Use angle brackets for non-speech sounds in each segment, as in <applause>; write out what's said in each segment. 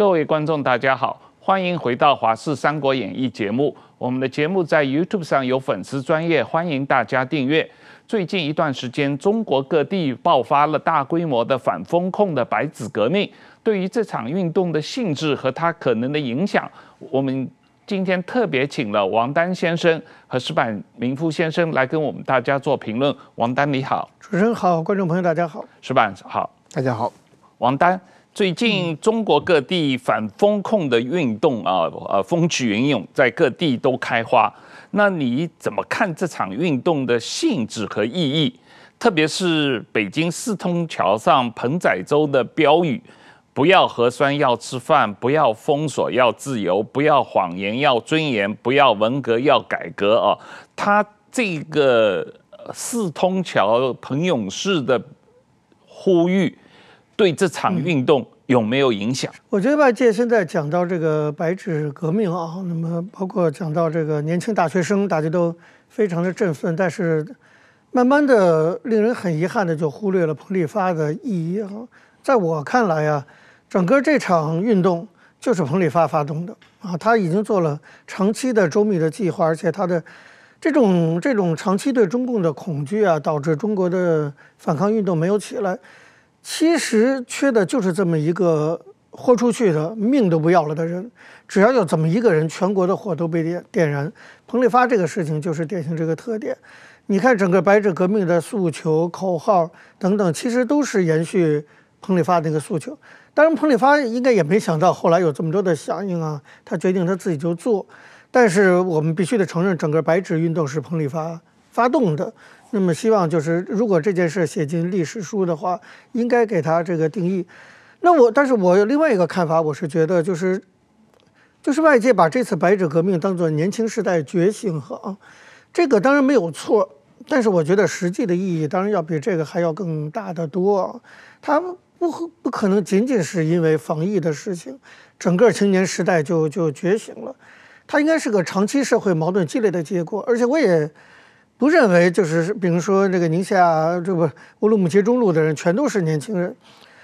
各位观众，大家好，欢迎回到《华视三国演义》节目。我们的节目在 YouTube 上有粉丝专业，欢迎大家订阅。最近一段时间，中国各地爆发了大规模的反封控的白纸革命。对于这场运动的性质和它可能的影响，我们今天特别请了王丹先生和石板明夫先生来跟我们大家做评论。王丹你好，主持人好，观众朋友大家好，石板好，大家好，王丹。最近中国各地反封控的运动啊，呃，风起云涌，在各地都开花。那你怎么看这场运动的性质和意义？特别是北京四通桥上彭载洲的标语：“不要核酸，要吃饭；不要封锁，要自由；不要谎言，要尊严；不要文革，要改革。”啊，他这个四通桥彭勇士的呼吁。对这场运动有没有影响？我觉得外界现在讲到这个白纸革命啊，那么包括讲到这个年轻大学生，大家都非常的振奋，但是慢慢的令人很遗憾的就忽略了彭丽发的意义啊。在我看来啊，整个这场运动就是彭丽发发动的啊，他已经做了长期的周密的计划，而且他的这种这种长期对中共的恐惧啊，导致中国的反抗运动没有起来。其实缺的就是这么一个豁出去的命都不要了的人，只要有这么一个人，全国的火都被点点燃。彭丽发这个事情就是典型这个特点。你看整个白纸革命的诉求、口号等等，其实都是延续彭丽发那个诉求。当然，彭丽发应该也没想到后来有这么多的响应啊，他决定他自己就做。但是我们必须得承认，整个白纸运动是彭丽发发动的。那么希望就是，如果这件事写进历史书的话，应该给他这个定义。那我，但是我有另外一个看法，我是觉得就是，就是外界把这次白纸革命当作年轻时代觉醒和啊，这个当然没有错，但是我觉得实际的意义当然要比这个还要更大得多。它不不可能仅仅是因为防疫的事情，整个青年时代就就觉醒了，它应该是个长期社会矛盾积累的结果，而且我也。不认为就是，比如说这个宁夏这个乌鲁木齐中路的人全都是年轻人，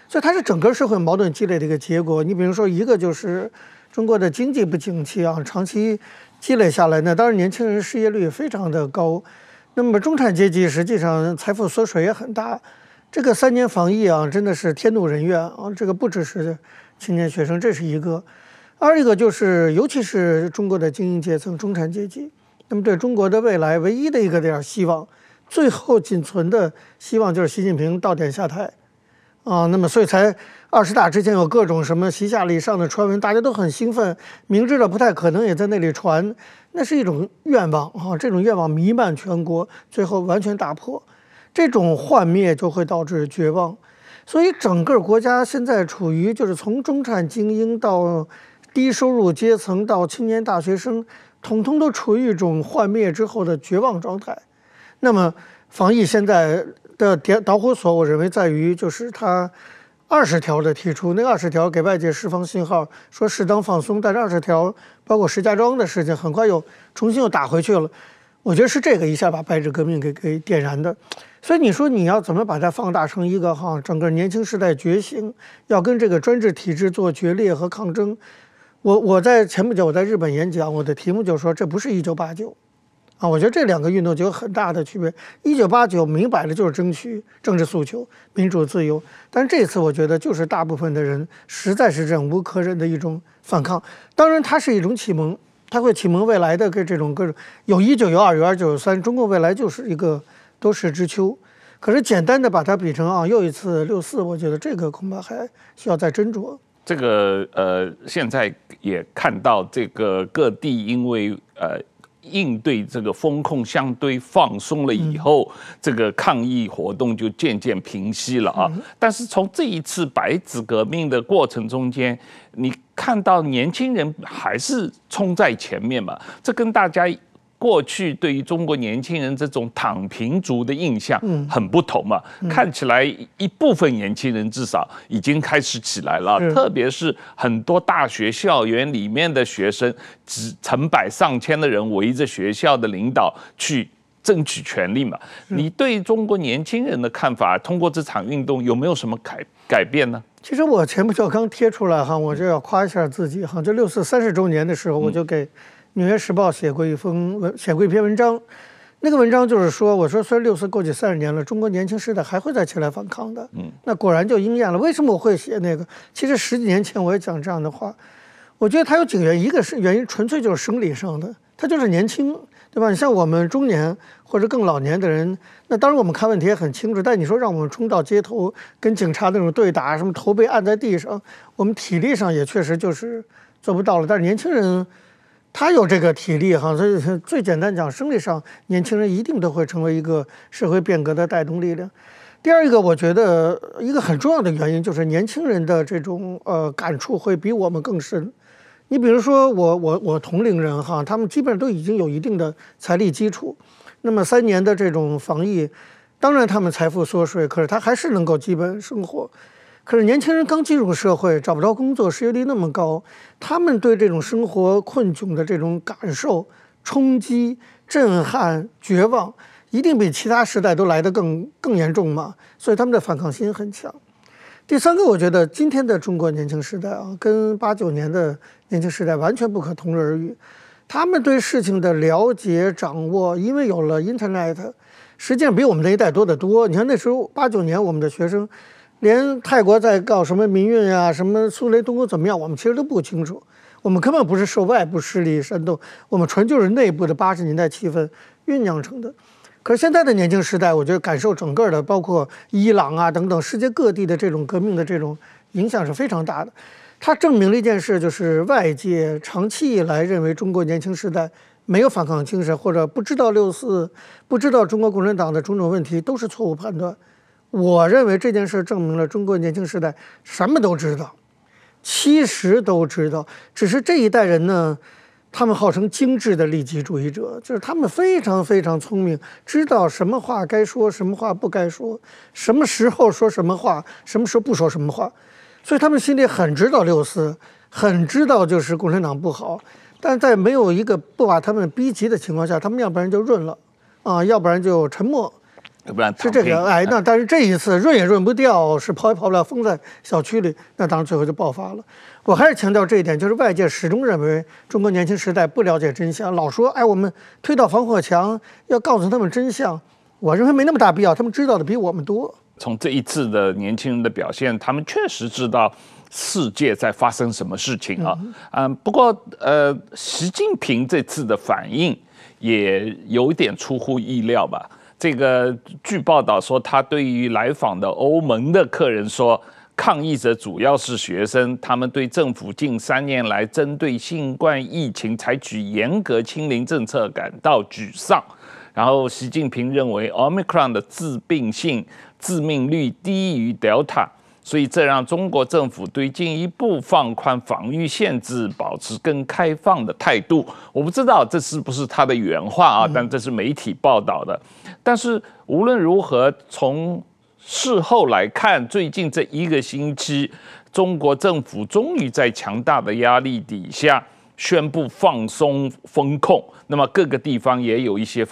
所以它是整个社会矛盾积累的一个结果。你比如说一个就是中国的经济不景气啊，长期积累下来，那当然年轻人失业率非常的高。那么中产阶级实际上财富缩水也很大。这个三年防疫啊，真的是天怒人怨啊。这个不只是青年学生，这是一个；二一个就是尤其是中国的精英阶层、中产阶级。那么，对中国的未来唯一的一个点希望，最后仅存的希望就是习近平到点下台，啊，那么所以才二十大之前有各种什么习下礼上的传闻，大家都很兴奋，明知道不太可能，也在那里传，那是一种愿望啊，这种愿望弥漫全国，最后完全打破，这种幻灭就会导致绝望，所以整个国家现在处于就是从中产精英到低收入阶层到青年大学生。统统都处于一种幻灭之后的绝望状态。那么，防疫现在的点导火索，我认为在于就是他二十条的提出，那二十条给外界释放信号，说适当放松。但是二十条包括石家庄的事情，很快又重新又打回去了。我觉得是这个一下把白纸革命给给点燃的。所以你说你要怎么把它放大成一个哈，整个年轻时代觉醒，要跟这个专制体制做决裂和抗争。我我在前不久我在日本演讲，我的题目就是说，这不是一九八九，啊，我觉得这两个运动就有很大的区别。一九八九明摆着就是争取政治诉求、民主自由，但是这次我觉得就是大部分的人实在是忍无可忍的一种反抗。当然，它是一种启蒙，它会启蒙未来的跟这种各种有一九有二有二九有三，中国未来就是一个多事之秋。可是简单的把它比成啊又一次六四，我觉得这个恐怕还需要再斟酌。这个呃，现在也看到这个各地因为呃应对这个风控相对放松了以后，这个抗议活动就渐渐平息了啊。但是从这一次白纸革命的过程中间，你看到年轻人还是冲在前面嘛？这跟大家。过去对于中国年轻人这种躺平族的印象很不同嘛，看起来一部分年轻人至少已经开始起来了，特别是很多大学校园里面的学生，几成百上千的人围着学校的领导去争取权利嘛。你对中国年轻人的看法，通过这场运动有没有什么改改变呢？其实我前不久刚贴出来哈，我就要夸一下自己哈。这六四三十周年的时候，我就给《纽约时报》写过一封文，写过一篇文章。那个文章就是说，我说虽然六四过去三十年了，中国年轻时代还会再起来反抗的。嗯，那果然就应验了。为什么我会写那个？其实十几年前我也讲这样的话。我觉得它有几个原因，一个是原因纯粹就是生理上的，他就是年轻，对吧？你像我们中年或者更老年的人，那当然我们看问题也很清楚，但你说让我们冲到街头跟警察那种对打，什么头被按在地上，我们体力上也确实就是做不到了。但是年轻人他有这个体力哈，所以最简单讲，生理上年轻人一定都会成为一个社会变革的带动力量。第二一个，我觉得一个很重要的原因就是年轻人的这种呃感触会比我们更深。你比如说我我我同龄人哈，他们基本上都已经有一定的财力基础，那么三年的这种防疫，当然他们财富缩水，可是他还是能够基本生活。可是年轻人刚进入社会，找不着工作，失业率那么高，他们对这种生活困窘的这种感受、冲击、震撼、绝望，一定比其他时代都来得更更严重嘛，所以他们的反抗心很强。第三个，我觉得今天的中国年轻时代啊，跟八九年的年轻时代完全不可同日而语。他们对事情的了解掌握，因为有了 Internet，实际上比我们那一代多得多。你看那时候八九年，我们的学生连泰国在搞什么民运啊，什么苏雷东欧怎么样，我们其实都不清楚。我们根本不是受外部势力煽动，我们纯就是内部的八十年代气氛酝酿成的。可是现在的年轻时代，我觉得感受整个的，包括伊朗啊等等世界各地的这种革命的这种影响是非常大的。它证明了一件事，就是外界长期以来认为中国年轻时代没有反抗精神，或者不知道六四，不知道中国共产党的种种问题，都是错误判断。我认为这件事证明了中国年轻时代什么都知道，其实都知道，只是这一代人呢。他们号称精致的利己主义者，就是他们非常非常聪明，知道什么话该说，什么话不该说，什么时候说什么话，什么时候不说什么话，所以他们心里很知道六四，很知道就是共产党不好，但在没有一个不把他们逼急的情况下，他们要不然就润了，啊，要不然就沉默。不然是这个哎，那但是这一次润也润不掉，是跑也跑不了，封在小区里，那当然最后就爆发了。我还是强调这一点，就是外界始终认为中国年轻时代不了解真相，老说哎我们推倒防火墙，要告诉他们真相。我认为没那么大必要，他们知道的比我们多。从这一次的年轻人的表现，他们确实知道世界在发生什么事情啊。嗯，不过呃，习近平这次的反应也有点出乎意料吧。这个据报道说，他对于来访的欧盟的客人说，抗议者主要是学生，他们对政府近三年来针对新冠疫情采取严格清零政策感到沮丧。然后，习近平认为 Omicron 的致病性、致命率低于 Delta。所以这让中国政府对进一步放宽防御限制保持更开放的态度。我不知道这是不是他的原话啊，但这是媒体报道的。但是无论如何，从事后来看，最近这一个星期，中国政府终于在强大的压力底下宣布放松风控。那么各个地方也有一些。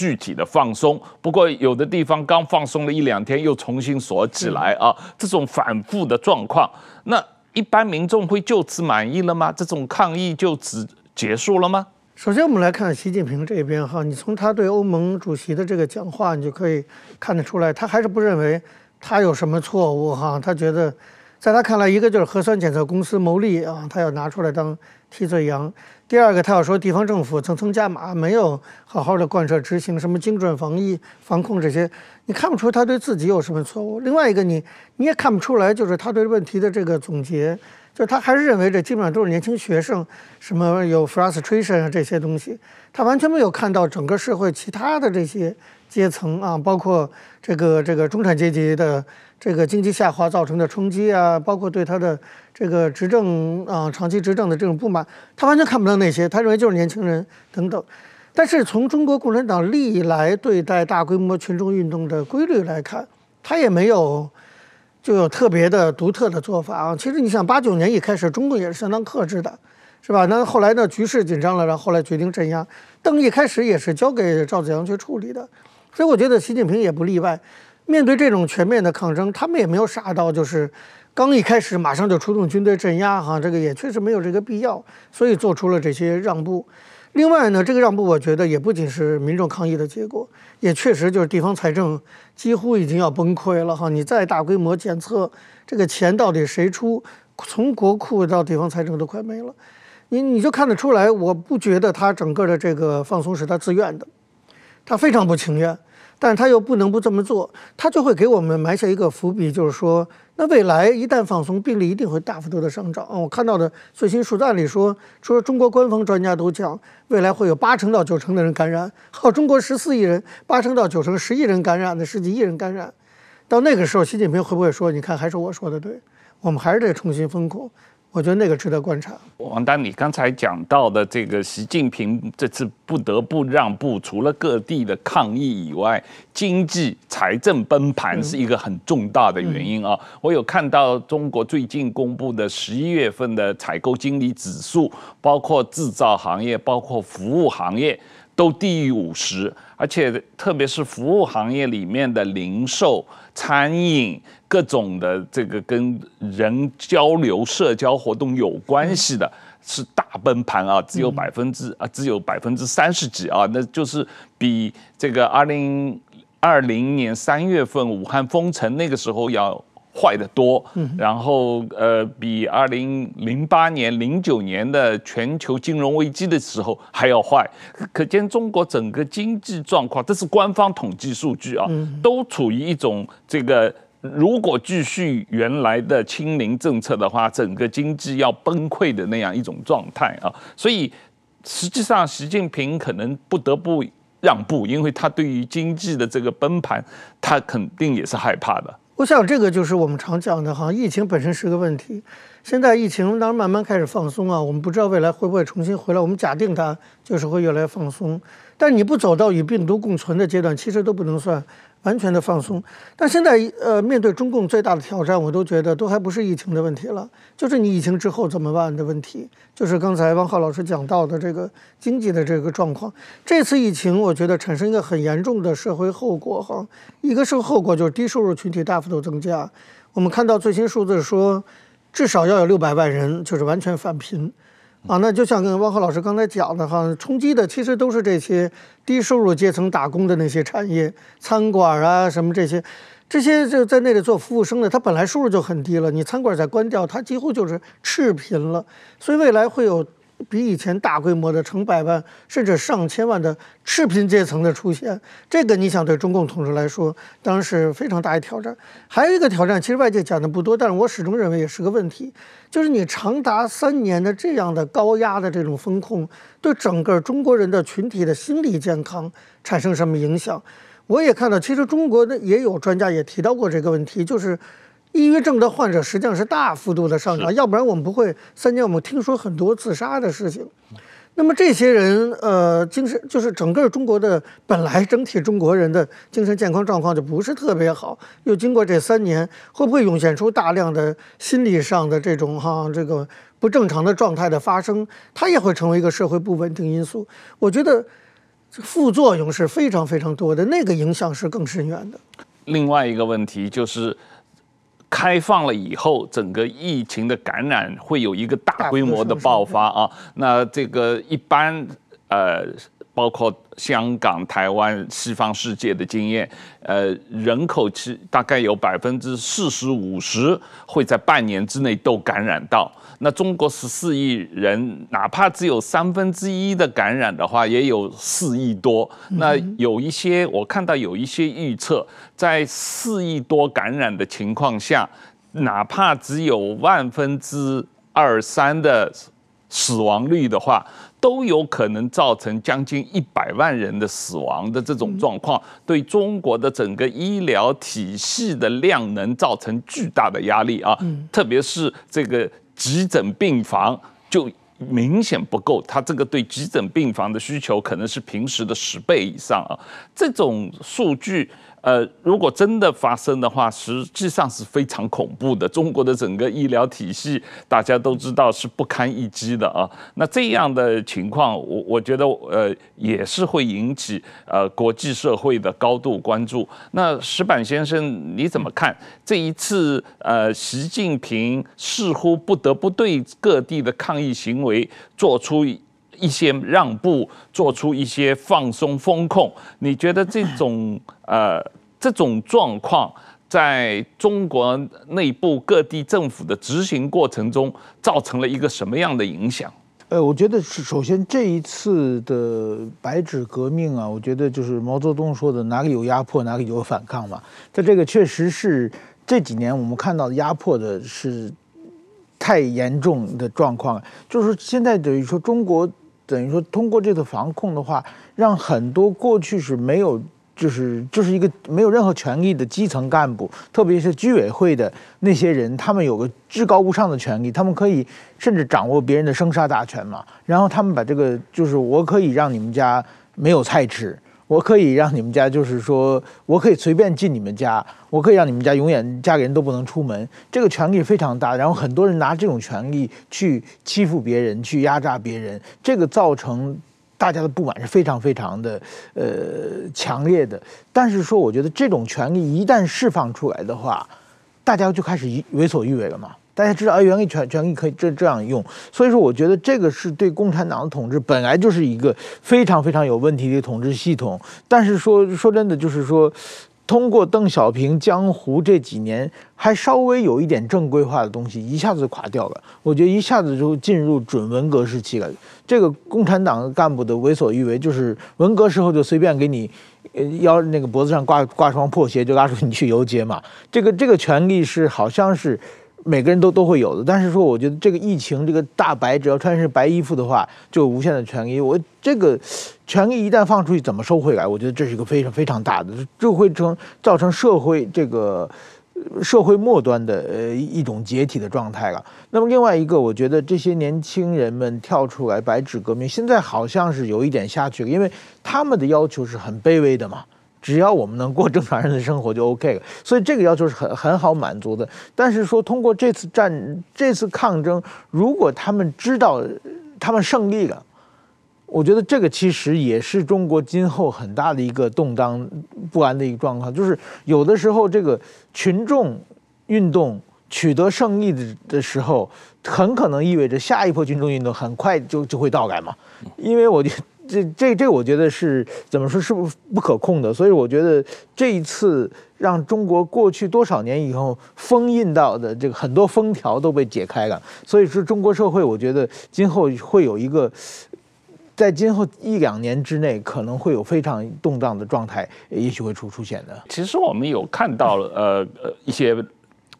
具体的放松，不过有的地方刚放松了一两天，又重新锁起来啊，这种反复的状况，那一般民众会就此满意了吗？这种抗议就此结束了吗？首先，我们来看习近平这边哈，你从他对欧盟主席的这个讲话，你就可以看得出来，他还是不认为他有什么错误哈，他觉得在他看来，一个就是核酸检测公司牟利啊，他要拿出来当替罪羊。第二个，他要说地方政府层层加码，没有好好的贯彻执行什么精准防疫、防控这些，你看不出他对自己有什么错误。另外一个，你你也看不出来，就是他对问题的这个总结，就是他还是认为这基本上都是年轻学生，什么有 frustration 啊这些东西，他完全没有看到整个社会其他的这些阶层啊，包括这个这个中产阶级的。这个经济下滑造成的冲击啊，包括对他的这个执政啊，长期执政的这种不满，他完全看不到那些，他认为就是年轻人等等。但是从中国共产党历来对待大规模群众运动的规律来看，他也没有就有特别的独特的做法啊。其实你想，八九年一开始，中共也是相当克制的，是吧？那后来呢，局势紧张了，然后后来决定镇压。邓一开始也是交给赵紫阳去处理的，所以我觉得习近平也不例外。面对这种全面的抗争，他们也没有傻到就是刚一开始马上就出动军队镇压哈，这个也确实没有这个必要，所以做出了这些让步。另外呢，这个让步我觉得也不仅是民众抗议的结果，也确实就是地方财政几乎已经要崩溃了哈。你再大规模检测，这个钱到底谁出？从国库到地方财政都快没了。你你就看得出来，我不觉得他整个的这个放松是他自愿的，他非常不情愿。但是他又不能不这么做，他就会给我们埋下一个伏笔，就是说，那未来一旦放松，病例一定会大幅度的上涨。我看到的最新数字案例说，说中国官方专家都讲，未来会有八成到九成的人感染。好，中国十四亿人，八成到九成，十亿人感染的十几亿人感染，到那个时候，习近平会不会说，你看还是我说的对，我们还是得重新封控？我觉得那个值得观察。王丹，你刚才讲到的这个习近平这次不得不让步，除了各地的抗议以外，经济财政崩盘是一个很重大的原因啊。我有看到中国最近公布的十一月份的采购经理指数，包括制造行业，包括服务行业。都低于五十，而且特别是服务行业里面的零售、餐饮各种的这个跟人交流、社交活动有关系的，是大崩盘啊，只有百分之啊，只有百分之三十几啊，那就是比这个二零二零年三月份武汉封城那个时候要。坏得多，然后呃，比二零零八年、零九年的全球金融危机的时候还要坏。可见中国整个经济状况，这是官方统计数据啊，都处于一种这个如果继续原来的清零政策的话，整个经济要崩溃的那样一种状态啊。所以实际上，习近平可能不得不让步，因为他对于经济的这个崩盘，他肯定也是害怕的。我想这个就是我们常讲的哈，疫情本身是个问题。现在疫情当然慢慢开始放松啊，我们不知道未来会不会重新回来。我们假定它就是会越来越放松，但你不走到与病毒共存的阶段，其实都不能算。完全的放松，但现在呃，面对中共最大的挑战，我都觉得都还不是疫情的问题了，就是你疫情之后怎么办的问题，就是刚才汪浩老师讲到的这个经济的这个状况。这次疫情，我觉得产生一个很严重的社会后果哈，一个是后果就是低收入群体大幅度增加，我们看到最新数字说，至少要有六百万人就是完全返贫。啊，那就像跟汪浩老师刚才讲的哈，冲击的其实都是这些低收入阶层打工的那些产业，餐馆啊什么这些，这些就在那里做服务生的，他本来收入就很低了，你餐馆再关掉，他几乎就是赤贫了，所以未来会有。比以前大规模的成百万甚至上千万的赤贫阶层的出现，这个你想对中共统治来说，当然是非常大的挑战。还有一个挑战，其实外界讲的不多，但是我始终认为也是个问题，就是你长达三年的这样的高压的这种风控，对整个中国人的群体的心理健康产生什么影响？我也看到，其实中国的也有专家也提到过这个问题，就是。抑郁症的患者实际上是大幅度的上涨，要不然我们不会三年我们听说很多自杀的事情。那么这些人，呃，精神就是整个中国的本来整体中国人的精神健康状况就不是特别好，又经过这三年，会不会涌现出大量的心理上的这种哈这个不正常的状态的发生？它也会成为一个社会不稳定因素。我觉得副作用是非常非常多的，那个影响是更深远的。另外一个问题就是。开放了以后，整个疫情的感染会有一个大规模的爆发啊！那这个一般呃，包括香港、台湾、西方世界的经验，呃，人口其大概有百分之四十五十会在半年之内都感染到。那中国十四亿人，哪怕只有三分之一的感染的话，也有四亿多。那有一些我看到有一些预测，在四亿多感染的情况下，哪怕只有万分之二三的死亡率的话，都有可能造成将近一百万人的死亡的这种状况，对中国的整个医疗体系的量能造成巨大的压力啊！特别是这个。急诊病房就明显不够，他这个对急诊病房的需求可能是平时的十倍以上啊。这种数据，呃，如果真的发生的话，实际上是非常恐怖的。中国的整个医疗体系，大家都知道是不堪一击的啊。那这样的情况，我我觉得呃也是会引起呃国际社会的高度关注。那石板先生你怎么看这一次呃习近平似乎不得不对各地的抗议行为做出一些让步，做出一些放松风控，你觉得这种呃 <laughs> 这种状况在中国内部各地政府的执行过程中造成了一个什么样的影响？呃，我觉得是首先这一次的白纸革命啊，我觉得就是毛泽东说的哪里有压迫哪里有反抗嘛，在这个确实是这几年我们看到的压迫的是太严重的状况，就是现在等于说中国。等于说，通过这次防控的话，让很多过去是没有，就是就是一个没有任何权利的基层干部，特别是居委会的那些人，他们有个至高无上的权利，他们可以甚至掌握别人的生杀大权嘛。然后他们把这个，就是我可以让你们家没有菜吃。我可以让你们家，就是说，我可以随便进你们家，我可以让你们家永远家里人都不能出门，这个权力非常大。然后很多人拿这种权力去欺负别人，去压榨别人，这个造成大家的不满是非常非常的呃强烈的。但是说，我觉得这种权力一旦释放出来的话，大家就开始为所欲为了嘛。大家知道，啊，权力权权力可以这这样用，所以说我觉得这个是对共产党的统治本来就是一个非常非常有问题的统治系统。但是说说真的，就是说，通过邓小平江湖这几年，还稍微有一点正规化的东西，一下子就垮掉了。我觉得一下子就进入准文革时期了。这个共产党干部的为所欲为，就是文革时候就随便给你，呃，腰那个脖子上挂挂双破鞋，就拉出你去游街嘛。这个这个权力是好像是。每个人都都会有的，但是说，我觉得这个疫情，这个大白只要穿是白衣服的话，就无限的权利。我这个权利一旦放出去，怎么收回来？我觉得这是一个非常非常大的，就会成造成社会这个社会末端的呃一种解体的状态了。那么另外一个，我觉得这些年轻人们跳出来白纸革命，现在好像是有一点下去了，因为他们的要求是很卑微的嘛。只要我们能过正常人的生活就 OK 了，所以这个要求是很很好满足的。但是说通过这次战、这次抗争，如果他们知道他们胜利了，我觉得这个其实也是中国今后很大的一个动荡不安的一个状况。就是有的时候这个群众运动取得胜利的的时候，很可能意味着下一波群众运动很快就就会到来嘛，因为我觉得。这这这，我觉得是怎么说，是不不可控的。所以我觉得这一次让中国过去多少年以后封印到的这个很多封条都被解开了。所以说，中国社会我觉得今后会有一个，在今后一两年之内可能会有非常动荡的状态，也许会出出现的。其实我们有看到呃呃一些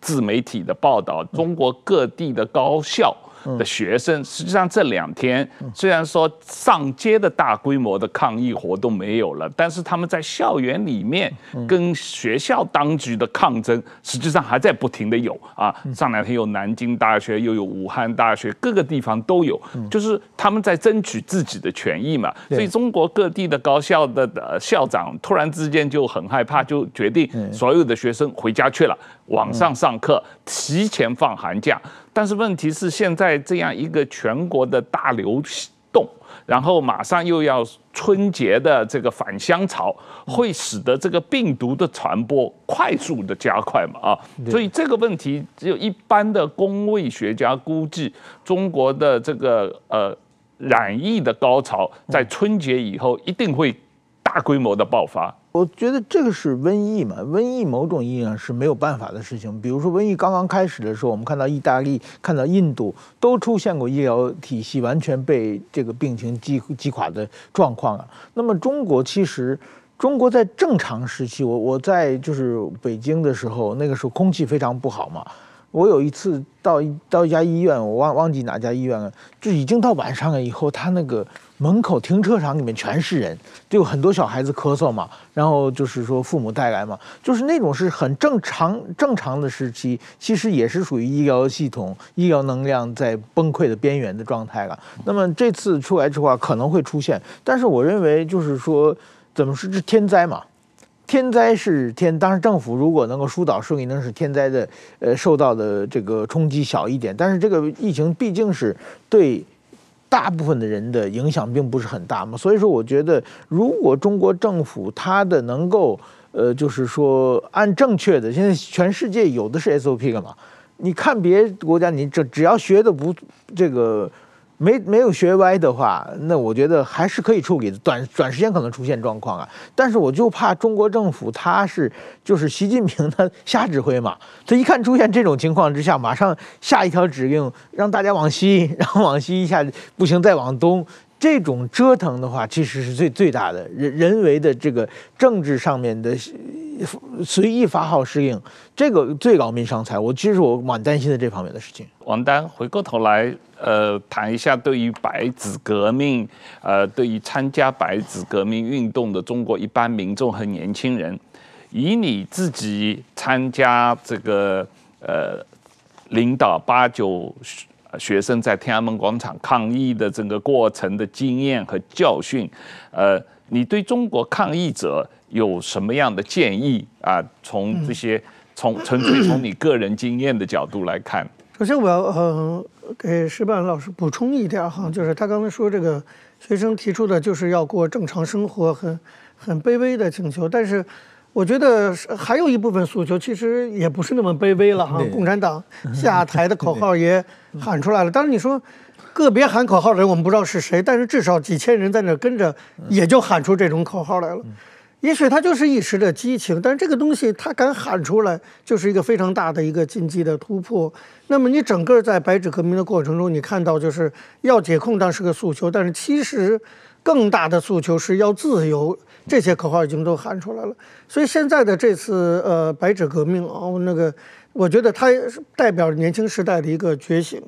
自媒体的报道，中国各地的高校。的学生，实际上这两天虽然说上街的大规模的抗议活动没有了，但是他们在校园里面跟学校当局的抗争，实际上还在不停的有啊。上两天有南京大学，又有武汉大学，各个地方都有，就是他们在争取自己的权益嘛。所以中国各地的高校的校长突然之间就很害怕，就决定所有的学生回家去了。网上上课，提前放寒假，但是问题是现在这样一个全国的大流动，然后马上又要春节的这个返乡潮，会使得这个病毒的传播快速的加快嘛？啊，所以这个问题只有一般的公卫学家估计，中国的这个呃染疫的高潮在春节以后一定会大规模的爆发。我觉得这个是瘟疫嘛，瘟疫某种意义上是没有办法的事情。比如说瘟疫刚刚开始的时候，我们看到意大利、看到印度都出现过医疗体系完全被这个病情击击垮的状况啊。那么中国其实，中国在正常时期，我我在就是北京的时候，那个时候空气非常不好嘛。我有一次到到一家医院，我忘忘记哪家医院了，就已经到晚上了以后，他那个门口停车场里面全是人，就有很多小孩子咳嗽嘛，然后就是说父母带来嘛，就是那种是很正常正常的时期，其实也是属于医疗系统、医疗能量在崩溃的边缘的状态了。那么这次出来之后可能会出现，但是我认为就是说，怎么说是天灾嘛？天灾是天，当然政府如果能够疏导顺应，能使天灾的呃受到的这个冲击小一点。但是这个疫情毕竟是对大部分的人的影响并不是很大嘛，所以说我觉得如果中国政府它的能够呃就是说按正确的，现在全世界有的是 SOP 干嘛，你看别国家，你这只要学的不这个。没没有学歪的话，那我觉得还是可以处理的，短短时间可能出现状况啊。但是我就怕中国政府他是就是习近平他瞎指挥嘛，他一看出现这种情况之下，马上下一条指令让大家往西，<laughs> 然后往西一下不行再往东。这种折腾的话，其实是最最大的人人为的这个政治上面的随意发号施令，这个最劳民伤财。我其实我蛮担心的这方面的事情。王丹，回过头来，呃，谈一下对于白纸革命，呃，对于参加白纸革命运动的中国一般民众和年轻人，以你自己参加这个呃，领导八九。学生在天安门广场抗议的整个过程的经验和教训，呃，你对中国抗议者有什么样的建议啊？从这些从 <coughs> 纯粹从你个人经验的角度来看，首先我要呃给石板老师补充一点哈，就是他刚才说这个学生提出的就是要过正常生活，很很卑微的请求，但是。我觉得还有一部分诉求其实也不是那么卑微了哈。共产党 <laughs> 下台的口号也喊出来了。当然你说个别喊口号的人我们不知道是谁，但是至少几千人在那跟着，也就喊出这种口号来了。也许他就是一时的激情，但是这个东西他敢喊出来，就是一个非常大的一个禁忌的突破。那么你整个在白纸革命的过程中，你看到就是要解控当是个诉求，但是其实更大的诉求是要自由。这些口号已经都喊出来了，所以现在的这次呃白纸革命哦，那个我觉得它代表年轻时代的一个觉醒，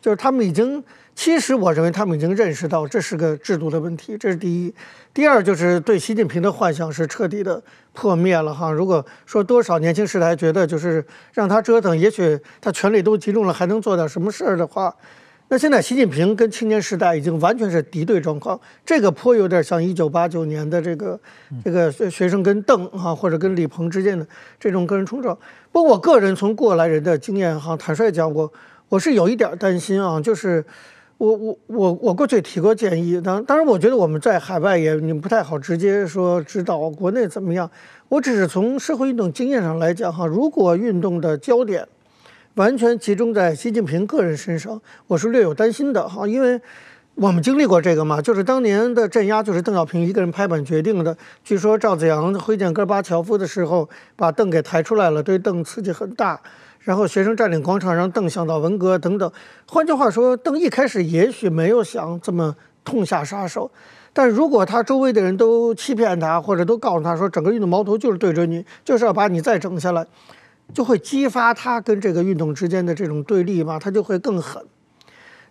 就是他们已经，其实我认为他们已经认识到这是个制度的问题，这是第一。第二就是对习近平的幻想是彻底的破灭了哈。如果说多少年轻时代觉得就是让他折腾，也许他权力都集中了，还能做点什么事儿的话。那现在习近平跟青年时代已经完全是敌对状况，这个颇有点像一九八九年的这个这个学生跟邓啊，或者跟李鹏之间的这种个人冲撞。不过我个人从过来人的经验哈，坦率讲我，我是有一点担心啊，就是我我我我过去提过建议，当当然我觉得我们在海外也你不太好直接说指导国内怎么样，我只是从社会运动经验上来讲哈，如果运动的焦点。完全集中在习近平个人身上，我是略有担心的哈，因为我们经历过这个嘛，就是当年的镇压就是邓小平一个人拍板决定的。据说赵紫阳会见戈尔巴乔夫的时候，把邓给抬出来了，对邓刺激很大。然后学生占领广场，让邓想到文革等等。换句话说，邓一开始也许没有想这么痛下杀手，但如果他周围的人都欺骗他，或者都告诉他说整个运动矛头就是对准你，就是要把你再整下来。就会激发他跟这个运动之间的这种对立嘛，他就会更狠。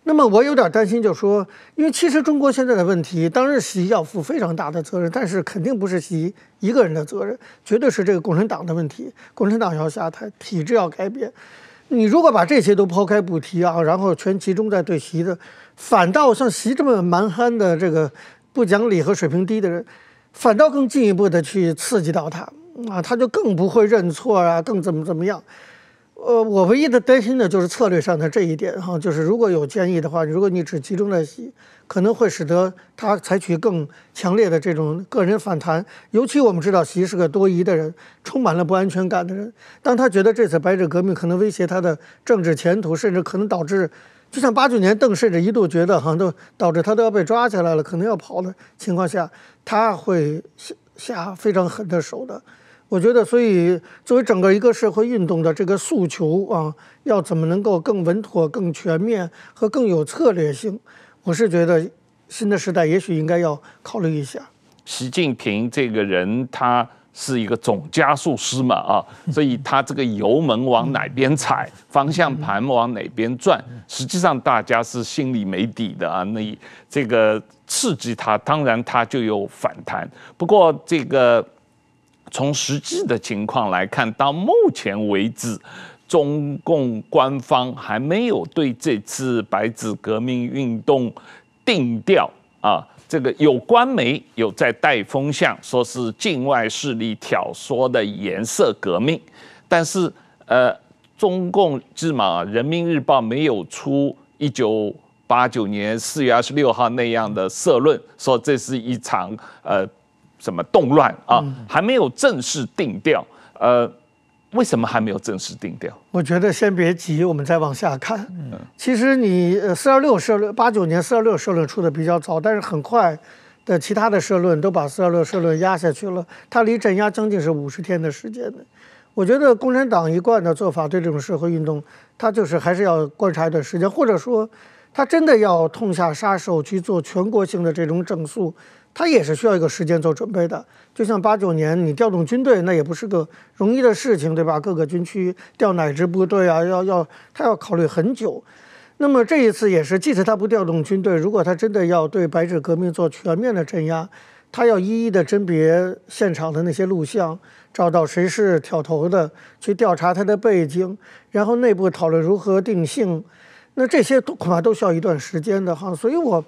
那么我有点担心，就是说，因为其实中国现在的问题，当然习要负非常大的责任，但是肯定不是习一个人的责任，绝对是这个共产党的问题。共产党要下台，体制要改变。你如果把这些都抛开不提啊，然后全集中在对习的，反倒像习这么蛮憨的这个不讲理和水平低的人，反倒更进一步的去刺激到他。啊，他就更不会认错啊，更怎么怎么样？呃，我唯一的担心的就是策略上的这一点哈，就是如果有建议的话，如果你只集中在，可能会使得他采取更强烈的这种个人反弹。尤其我们知道习是个多疑的人，充满了不安全感的人。当他觉得这次白纸革命可能威胁他的政治前途，甚至可能导致，就像八九年邓甚至一度觉得哈，都导致他都要被抓起来了，可能要跑的情况下，他会下下非常狠的手的。我觉得，所以作为整个一个社会运动的这个诉求啊，要怎么能够更稳妥、更全面和更有策略性？我是觉得新的时代也许应该要考虑一下。习近平这个人，他是一个总加速师嘛啊，所以他这个油门往哪边踩，方向盘往哪边转，实际上大家是心里没底的啊。那这个刺激他，当然他就有反弹。不过这个。从实际的情况来看，到目前为止，中共官方还没有对这次白纸革命运动定调啊，这个有官媒有在带风向，说是境外势力挑唆的颜色革命，但是呃，中共至嘛，《人民日报》没有出一九八九年四月二十六号那样的社论，说这是一场呃什么动乱啊，还没有正式定调。呃，为什么还没有正式定调？我觉得先别急，我们再往下看。嗯，其实你四二六社论八九年四二六社论出的比较早，但是很快的其他的社论都把四二六社论压下去了。它离镇压将近是五十天的时间的。我觉得共产党一贯的做法对这种社会运动，他就是还是要观察一段时间，或者说，他真的要痛下杀手去做全国性的这种整肃，他也是需要一个时间做准备的。就像八九年你调动军队，那也不是个容易的事情，对吧？各个军区调哪支部队啊，要要他要考虑很久。那么这一次也是，即使他不调动军队，如果他真的要对白纸革命做全面的镇压，他要一一的甄别现场的那些录像。找到谁是挑头的，去调查他的背景，然后内部讨论如何定性，那这些都恐怕都需要一段时间的哈。所以我，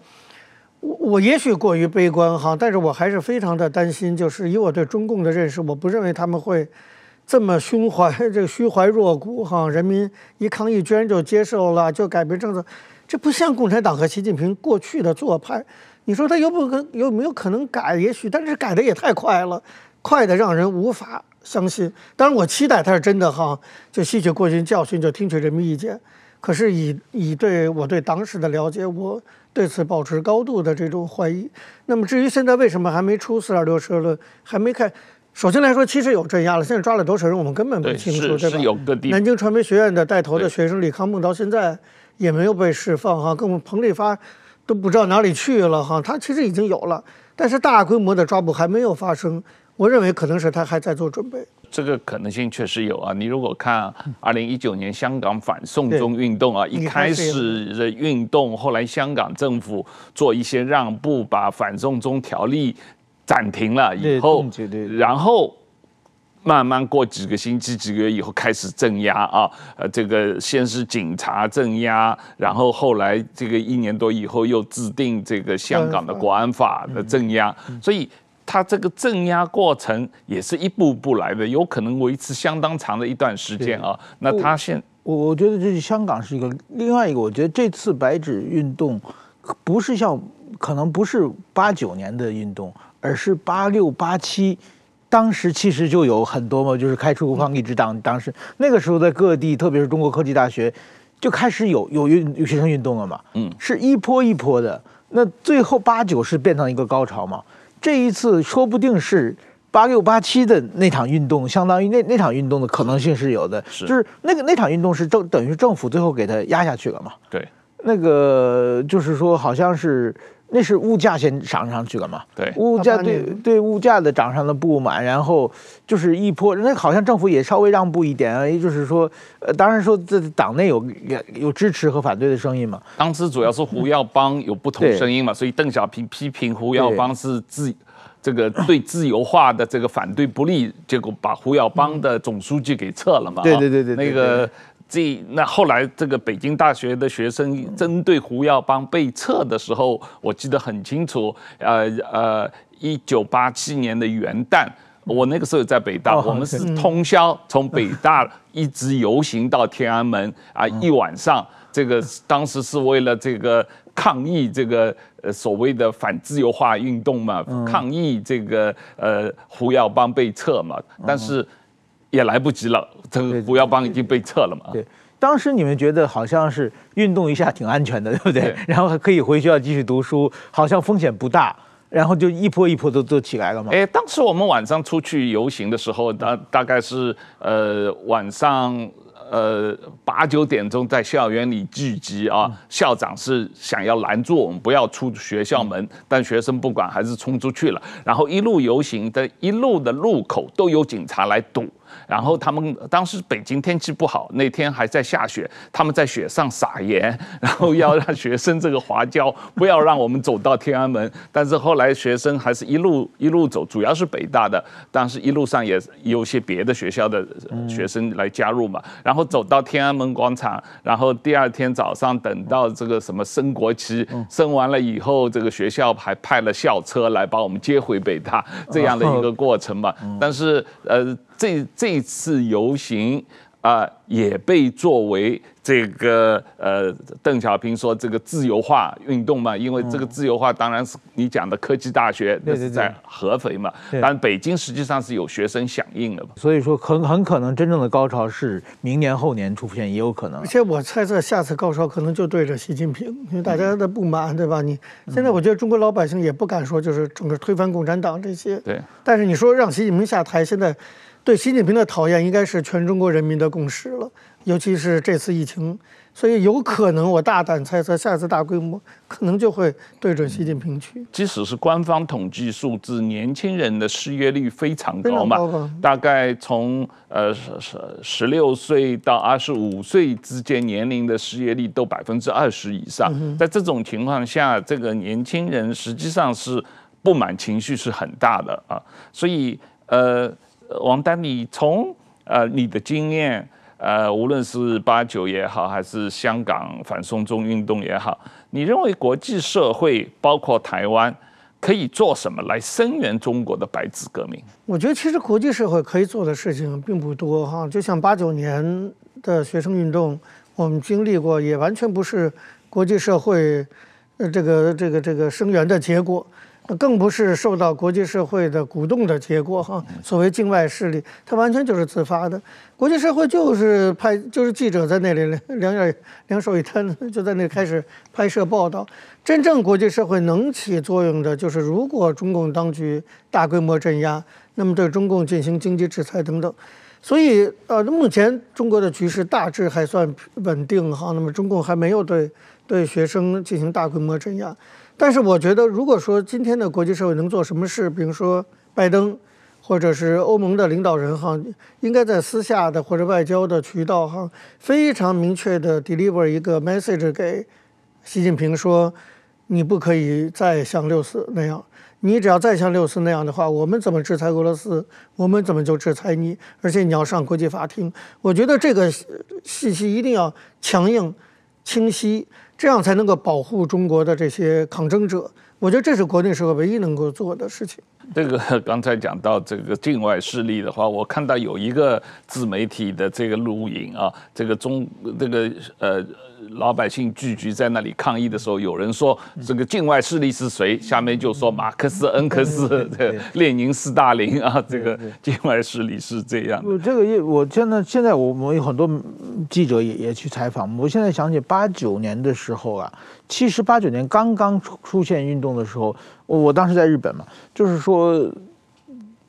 我也许过于悲观哈，但是我还是非常的担心，就是以我对中共的认识，我不认为他们会这么胸怀这个虚怀若谷哈。人民一抗议，居然就接受了，就改变政策，这不像共产党和习近平过去的做派。你说他有不可有没有可能改？也许，但是改的也太快了。快的让人无法相信，当然我期待他是真的哈，就吸取过去教训，就听取人民意见。可是以以对我对当时的了解，我对此保持高度的这种怀疑。那么至于现在为什么还没出四二六社论，还没开？首先来说，其实有镇压了，现在抓了多少人，我们根本不清楚，对，对吧？是有个地。南京传媒学院的带头的学生李康梦到现在也没有被释放哈，跟我们彭丽发都不知道哪里去了哈。他其实已经有了，但是大规模的抓捕还没有发生。我认为可能是他还在做准备，这个可能性确实有啊。你如果看二零一九年香港反送中运动啊，一开始的运动，后来香港政府做一些让步，把反送中条例暂停了以后，然后慢慢过几个星期、几个月以后开始镇压啊。呃，这个先是警察镇压，然后后来这个一年多以后又制定这个香港的国安法的镇压，所以。他这个镇压过程也是一步步来的，有可能维持相当长的一段时间啊。那它现我我觉得这是香港是一个另外一个，我觉得这次白纸运动不是像可能不是八九年的运动，而是八六八七，当时其实就有很多嘛，就是开出抗议之党，当时那个时候在各地，特别是中国科技大学就开始有有运有学生运动了嘛，嗯，是一波一波的。那最后八九是变成一个高潮嘛。这一次说不定是八六八七的那场运动，相当于那那场运动的可能性是有的，是。就是那个那场运动是政等于政府最后给它压下去了嘛？对，那个就是说好像是那是物价先涨上去了嘛？对，物价对对物价的涨上的不满，然后就是一波，那好像政府也稍微让步一点啊，也就是说，呃，当然说这党内有有支持和反对的声音嘛。当时主要是胡耀邦有不同声音嘛，所以邓小平批评胡耀邦是自。这个对自由化的这个反对不利，结果把胡耀邦的总书记给撤了嘛？对对对对，那个这那后来这个北京大学的学生针对胡耀邦被撤的时候，我记得很清楚。呃呃，一九八七年的元旦，我那个时候在北大，我们是通宵从北大一直游行到天安门啊，一晚上。这个当时是为了这个抗议这个呃所谓的反自由化运动嘛，抗议这个呃胡耀邦被撤嘛，但是也来不及了，这个胡耀邦已经被撤了嘛。对，当时你们觉得好像是运动一下挺安全的，<laughs> 对不对？对，然后还可以回学校继续读书，好像风险不大，然后就一波一波都都起来了嘛。哎，当时我们晚上出去游行的时候，大大概是呃晚上。呃，八九点钟在校园里聚集啊，校长是想要拦住我们不要出学校门，但学生不管还是冲出去了，然后一路游行的一路的路口都有警察来堵。然后他们当时北京天气不好，那天还在下雪，他们在雪上撒盐，然后要让学生这个滑跤，不要让我们走到天安门。但是后来学生还是一路 <laughs> 一路走，主要是北大的，但是一路上也有些别的学校的学生来加入嘛。然后走到天安门广场，然后第二天早上等到这个什么升国旗，升完了以后，这个学校还派了校车来把我们接回北大，这样的一个过程嘛。但是呃，这这次游行。啊、呃，也被作为这个呃，邓小平说这个自由化运动嘛，因为这个自由化当然是你讲的科技大学，那是在合肥嘛，但北京实际上是有学生响应的嘛，所以说很很可能真正的高潮是明年后年出现，也有可能。而且我猜测下次高潮可能就对着习近平，因为大家的不满，对吧？你现在我觉得中国老百姓也不敢说就是整个推翻共产党这些，对。但是你说让习近平下台，现在。对习近平的讨厌应该是全中国人民的共识了，尤其是这次疫情，所以有可能我大胆猜测，下次大规模可能就会对准习近平去。即使是官方统计数字，年轻人的失业率非常高嘛，大概从呃十十六岁到二十五岁之间年龄的失业率都百分之二十以上。在这种情况下，这个年轻人实际上是不满情绪是很大的啊，所以呃。王丹，你从呃你的经验，呃无论是八九也好，还是香港反送中运动也好，你认为国际社会包括台湾可以做什么来声援中国的白纸革命？我觉得其实国际社会可以做的事情并不多哈，就像八九年的学生运动，我们经历过，也完全不是国际社会呃这个这个这个声援的结果。更不是受到国际社会的鼓动的结果哈。所谓境外势力，它完全就是自发的。国际社会就是派，就是记者在那里两眼两手一摊，就在那里开始拍摄报道。真正国际社会能起作用的，就是如果中共当局大规模镇压，那么对中共进行经济制裁等等。所以呃，目前中国的局势大致还算稳定哈。那么中共还没有对对学生进行大规模镇压。但是我觉得，如果说今天的国际社会能做什么事，比如说拜登，或者是欧盟的领导人哈，应该在私下的或者外交的渠道哈，非常明确的 deliver 一个 message 给习近平说，你不可以再像六四那样，你只要再像六四那样的话，我们怎么制裁俄罗斯，我们怎么就制裁你，而且你要上国际法庭。我觉得这个信息一定要强硬、清晰。这样才能够保护中国的这些抗争者，我觉得这是国内社会唯一能够做的事情。这个刚才讲到这个境外势力的话，我看到有一个自媒体的这个录影啊，这个中这个呃。老百姓聚集在那里抗议的时候，有人说这个境外势力是谁？下面就说马克思、恩格斯、列宁、斯大林啊，这个境外势力是这样。这个也我现在现在我们有很多记者也也去采访。我现在想起八九年的时候啊，其实八九年刚刚出出现运动的时候，我我当时在日本嘛，就是说，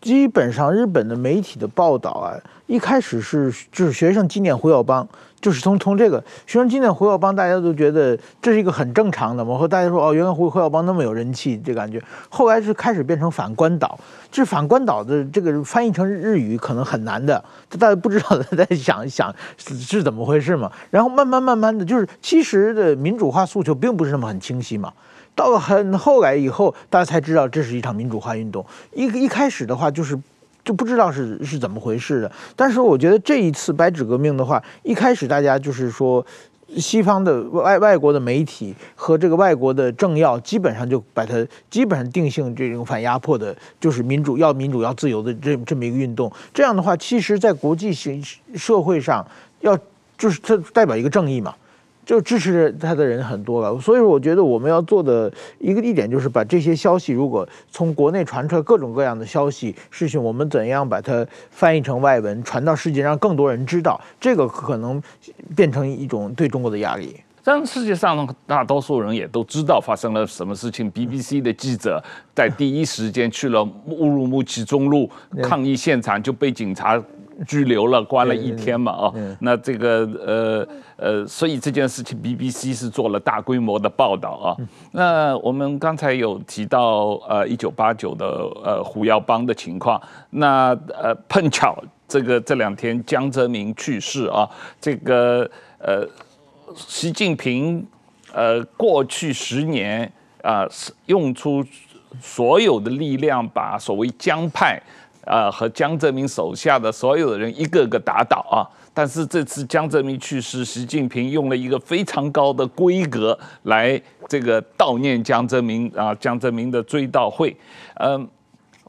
基本上日本的媒体的报道啊，一开始是就是学生纪念胡耀邦。就是从从这个学生纪念胡耀邦，大家都觉得这是一个很正常的嘛。和大家说哦，原来胡胡耀邦那么有人气，这感觉。后来是开始变成反关岛，这反关岛的这个翻译成日语可能很难的，大家不知道他在想想是是怎么回事嘛。然后慢慢慢慢的就是，其实的民主化诉求并不是那么很清晰嘛。到了很后来以后，大家才知道这是一场民主化运动。一一开始的话就是。就不知道是是怎么回事的，但是我觉得这一次白纸革命的话，一开始大家就是说，西方的外外国的媒体和这个外国的政要，基本上就把它基本上定性这种反压迫的，就是民主要民主要自由的这这么一个运动。这样的话，其实在国际形社会上，要就是它代表一个正义嘛。就支持他的人很多了，所以我觉得我们要做的一个一点就是把这些消息，如果从国内传出来各种各样的消息事情，我们怎样把它翻译成外文，传到世界，让更多人知道，这个可能变成一种对中国的压力。但世界上大多数人也都知道发生了什么事情，BBC 的记者在第一时间去了乌鲁木齐中路抗议现场，就被警察。拘留了，关了一天嘛，啊，那这个呃呃，所以这件事情 BBC 是做了大规模的报道啊。那我们刚才有提到呃一九八九的呃胡耀邦的情况，那呃碰巧这个这两天江泽民去世啊，这个呃习近平呃过去十年啊，呃，用出所有的力量把所谓江派。呃和江泽民手下的所有的人一个个打倒啊。但是这次江泽民去世，习近平用了一个非常高的规格来这个悼念江泽民啊，江泽民的追悼会，嗯，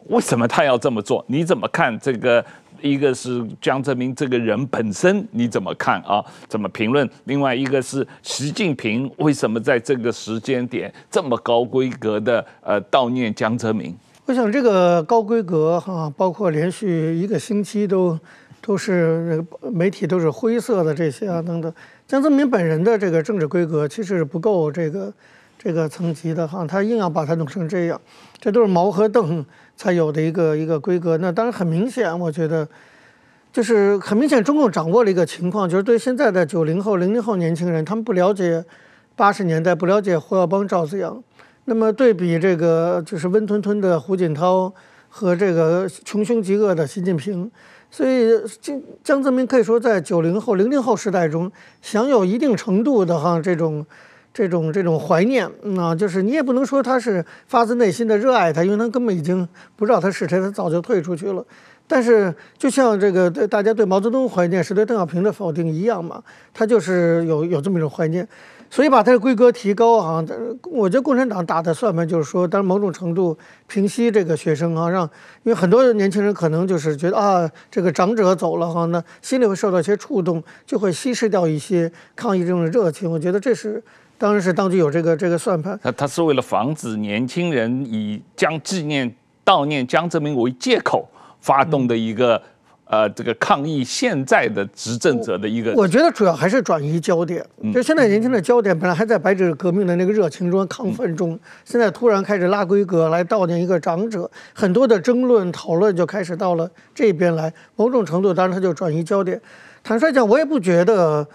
为什么他要这么做？你怎么看这个？一个是江泽民这个人本身你怎么看啊？怎么评论？另外一个是习近平为什么在这个时间点这么高规格的呃悼念江泽民？我想这个高规格哈，包括连续一个星期都。都是媒体都是灰色的这些啊等等，江泽民本人的这个政治规格其实是不够这个这个层级的哈，他硬要把它弄成这样，这都是毛和邓才有的一个一个规格。那当然很明显，我觉得就是很明显，中共掌握了一个情况，就是对现在的九零后、零零后年轻人，他们不了解八十年代，不了解胡耀邦、赵紫阳，那么对比这个就是温吞吞的胡锦涛和这个穷凶极恶的习近平。所以江江泽民可以说在九零后、零零后时代中享有一定程度的哈这种这种这种怀念啊，就是你也不能说他是发自内心的热爱他，因为他根本已经不知道他是谁，他早就退出去了。但是就像这个对大家对毛泽东怀念是对邓小平的否定一样嘛，他就是有有这么一种怀念。所以把它的规格提高啊，我觉得共产党打的算盘就是说，当然某种程度平息这个学生啊，让因为很多年轻人可能就是觉得啊，这个长者走了哈，那心里会受到一些触动，就会稀释掉一些抗议这种热情。我觉得这是当然是当局有这个这个算盘。他他是为了防止年轻人以将纪念悼念江泽民为借口发动的一个。嗯呃，这个抗议现在的执政者的一个，我觉得主要还是转移焦点。就现在年轻的焦点本来还在白纸革命的那个热情中、亢奋中，现在突然开始拉规格来悼念一个长者，很多的争论讨论就开始到了这边来。某种程度，当然他就转移焦点。坦率讲，我也不觉得，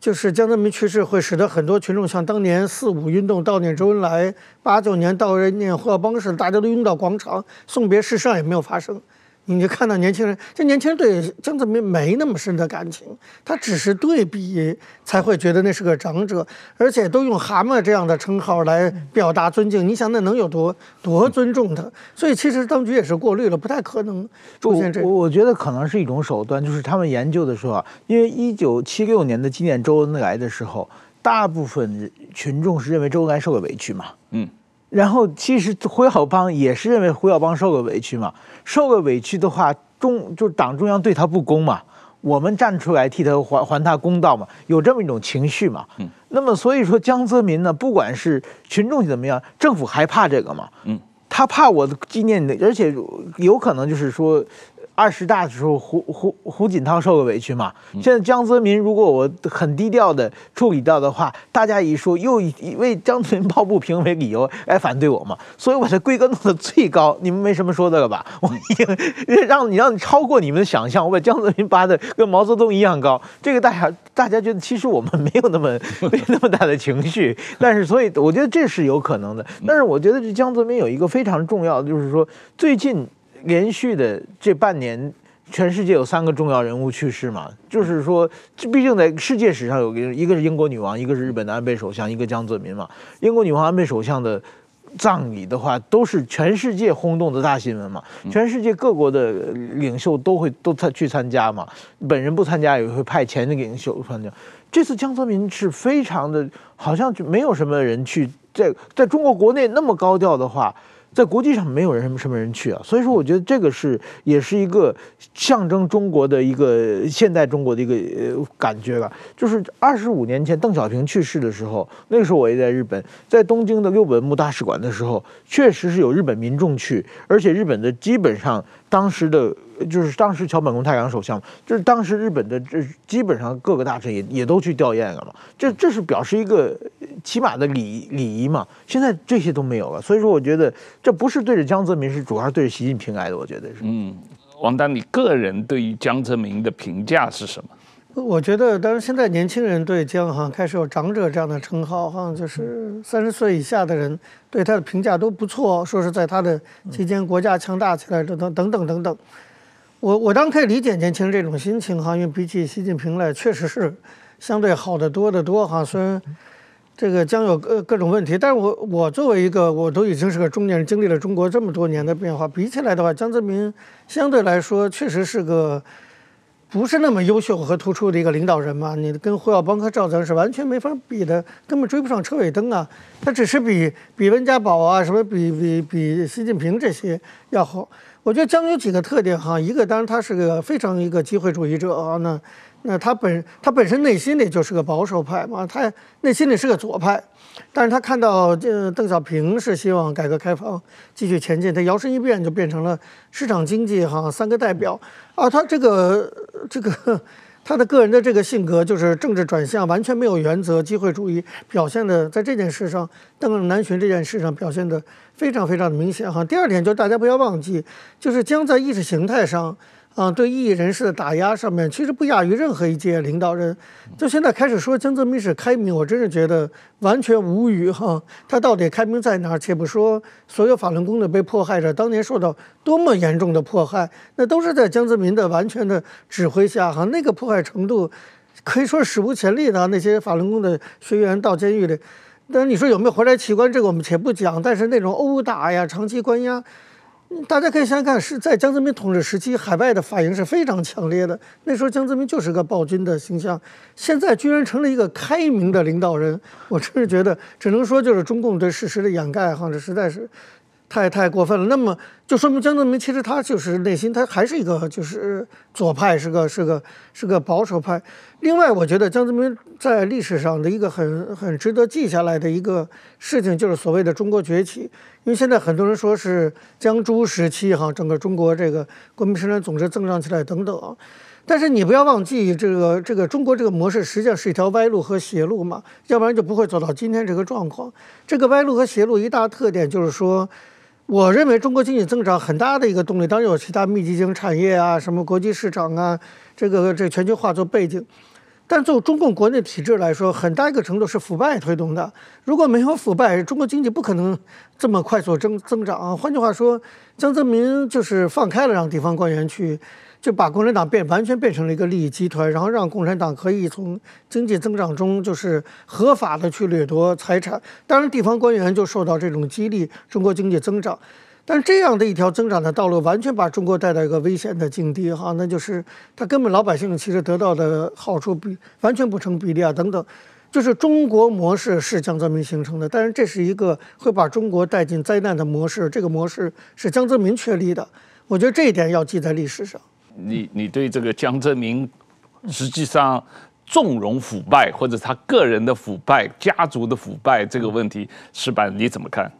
就是江泽民去世会使得很多群众像当年四五运动悼念周恩来，八九年悼念胡耀邦似的，大家都拥到广场送别，事实上也没有发生。你就看到年轻人，这年轻人对江泽民没那么深的感情，他只是对比才会觉得那是个长者，而且都用“蛤蟆”这样的称号来表达尊敬。你想那能有多多尊重他？所以其实当局也是过滤了，不太可能出现这个。我我觉得可能是一种手段，就是他们研究的时候啊，因为一九七六年的纪念周恩来的时候，大部分群众是认为周恩来受了委屈嘛，嗯。然后其实胡耀邦也是认为胡耀邦受了委屈嘛，受了委屈的话，中就党中央对他不公嘛，我们站出来替他还还他公道嘛，有这么一种情绪嘛。嗯。那么所以说江泽民呢，不管是群众怎么样，政府还怕这个嘛。嗯。他怕我的纪念的，而且有可能就是说。二十大的时候，胡胡胡锦涛受了委屈嘛。现在江泽民如果我很低调的处理掉的话，大家一说又以为江泽民抱不平为理由来反对我嘛。所以我的规格弄得最高，你们没什么说的了吧？我已经让你让你超过你们的想象，我把江泽民拔的跟毛泽东一样高。这个大家大家觉得其实我们没有那么 <laughs> 没那么大的情绪，但是所以我觉得这是有可能的。但是我觉得这江泽民有一个非常重要的，就是说最近。连续的这半年，全世界有三个重要人物去世嘛，就是说，这毕竟在世界史上有一个，一个是英国女王，一个是日本的安倍首相，一个江泽民嘛。英国女王、安倍首相的葬礼的话，都是全世界轰动的大新闻嘛，全世界各国的领袖都会都参去参加嘛，本人不参加也会派前的领袖参加。这次江泽民是非常的，好像就没有什么人去，在在中国国内那么高调的话。在国际上没有人什么什么人去啊，所以说我觉得这个是也是一个象征中国的一个现代中国的一个呃感觉吧。就是二十五年前邓小平去世的时候，那个时候我也在日本，在东京的六本木大使馆的时候，确实是有日本民众去，而且日本的基本上当时的。就是当时桥本龙太郎首相，就是当时日本的这基本上各个大臣也也都去吊唁了嘛，这这是表示一个起码的礼礼仪嘛。现在这些都没有了，所以说我觉得这不是对着江泽民，是主要是对着习近平来的。我觉得是。嗯，王丹，你个人对于江泽民的评价是什么？我觉得，当然现在年轻人对江哈开始有长者这样的称号好像，就是三十岁以下的人对他的评价都不错，说是在他的期间国家强大起来等等等等等等。我我当然可以理解年轻人这种心情哈，因为比起习近平来，确实是相对好得多得多哈。虽然这个将有各各种问题。但是我我作为一个，我都已经是个中年人，经历了中国这么多年的变化，比起来的话，江泽民相对来说确实是个不是那么优秀和突出的一个领导人嘛。你跟胡耀邦和赵紫阳是完全没法比的，根本追不上车尾灯啊。他只是比比温家宝啊，什么比比比习近平这些要好。我觉得江有几个特点哈，一个当然他是个非常一个机会主义者啊，那那他本他本身内心里就是个保守派嘛，他内心里是个左派，但是他看到这邓小平是希望改革开放继续前进，他摇身一变就变成了市场经济哈三个代表啊，他这个这个。他的个人的这个性格就是政治转向，完全没有原则，机会主义表现的在这件事上，邓南巡这件事上表现的非常非常的明显哈。第二点就是大家不要忘记，就是将在意识形态上。啊，对异议人士的打压上面，其实不亚于任何一届领导人。就现在开始说江泽民是开明，我真是觉得完全无语哈。他到底开明在哪儿？且不说所有法轮功的被迫害者当年受到多么严重的迫害，那都是在江泽民的完全的指挥下哈。那个迫害程度可以说史无前例的。那些法轮功的学员到监狱里，但你说有没有活摘器官？这个我们且不讲。但是那种殴打呀、长期关押。大家可以想想看，是在江泽民统治时期，海外的反应是非常强烈的。那时候江泽民就是个暴君的形象，现在居然成了一个开明的领导人，我真是觉得，只能说就是中共对事实的掩盖，哈，这实在是。太太过分了，那么就说明江泽民其实他就是内心他还是一个就是左派，是个是个是个保守派。另外，我觉得江泽民在历史上的一个很很值得记下来的一个事情，就是所谓的中国崛起。因为现在很多人说是江朱时期哈，整个中国这个国民生产总值增长起来等等啊。但是你不要忘记，这个这个中国这个模式实际上是一条歪路和邪路嘛，要不然就不会走到今天这个状况。这个歪路和邪路一大特点就是说。我认为中国经济增长很大的一个动力，当然有其他密集型产业啊，什么国际市场啊，这个这全球化做背景。但就中共国内体制来说，很大一个程度是腐败推动的。如果没有腐败，中国经济不可能这么快速增增长。换句话说，江泽民就是放开了让地方官员去。就把共产党变完全变成了一个利益集团，然后让共产党可以从经济增长中就是合法的去掠夺财产。当然，地方官员就受到这种激励，中国经济增长。但这样的一条增长的道路，完全把中国带到一个危险的境地哈，那就是他根本老百姓其实得到的好处比完全不成比例啊等等。就是中国模式是江泽民形成的，但是这是一个会把中国带进灾难的模式，这个模式是江泽民确立的。我觉得这一点要记在历史上。你你对这个江泽民实际上纵容腐败或者他个人的腐败、家族的腐败这个问题，石板你怎么看？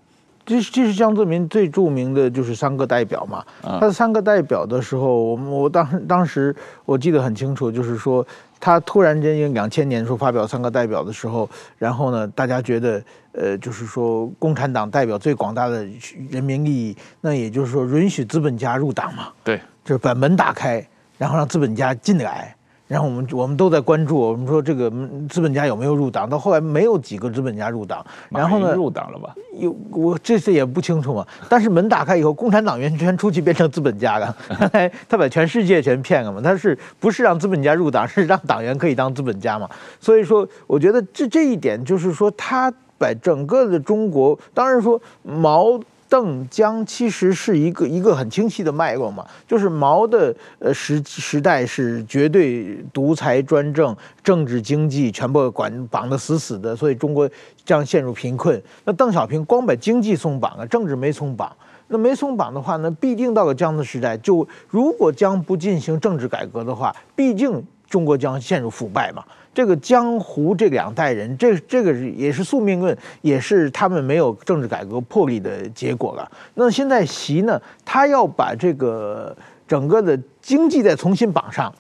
这是这是江泽民最著名的就是三个代表嘛。他的三个代表的时候，我我当当时我记得很清楚，就是说他突然间因为两千年的时候发表三个代表的时候，然后呢，大家觉得呃，就是说共产党代表最广大的人民利益，那也就是说允许资本家入党嘛。对。就是把门打开，然后让资本家进来，然后我们我们都在关注，我们说这个资本家有没有入党？到后来没有几个资本家入党，然后呢？入党了吧？有我这次也不清楚嘛。但是门打开以后，共产党员全出去变成资本家了，<laughs> 他把全世界全骗了嘛。他是不是让资本家入党？是让党员可以当资本家嘛？所以说，我觉得这这一点就是说，他把整个的中国，当然说毛。邓江其实是一个一个很清晰的脉络嘛，就是毛的呃时时代是绝对独裁专政，政治经济全部管绑得死死的，所以中国将陷入贫困。那邓小平光把经济松绑了，政治没松绑，那没松绑的话呢，必定到了江的时代，就如果江不进行政治改革的话，毕竟中国将陷入腐败嘛。这个江湖这两代人，这这个也是宿命论，也是他们没有政治改革魄力的结果了。那现在习呢，他要把这个整个的经济再重新绑上。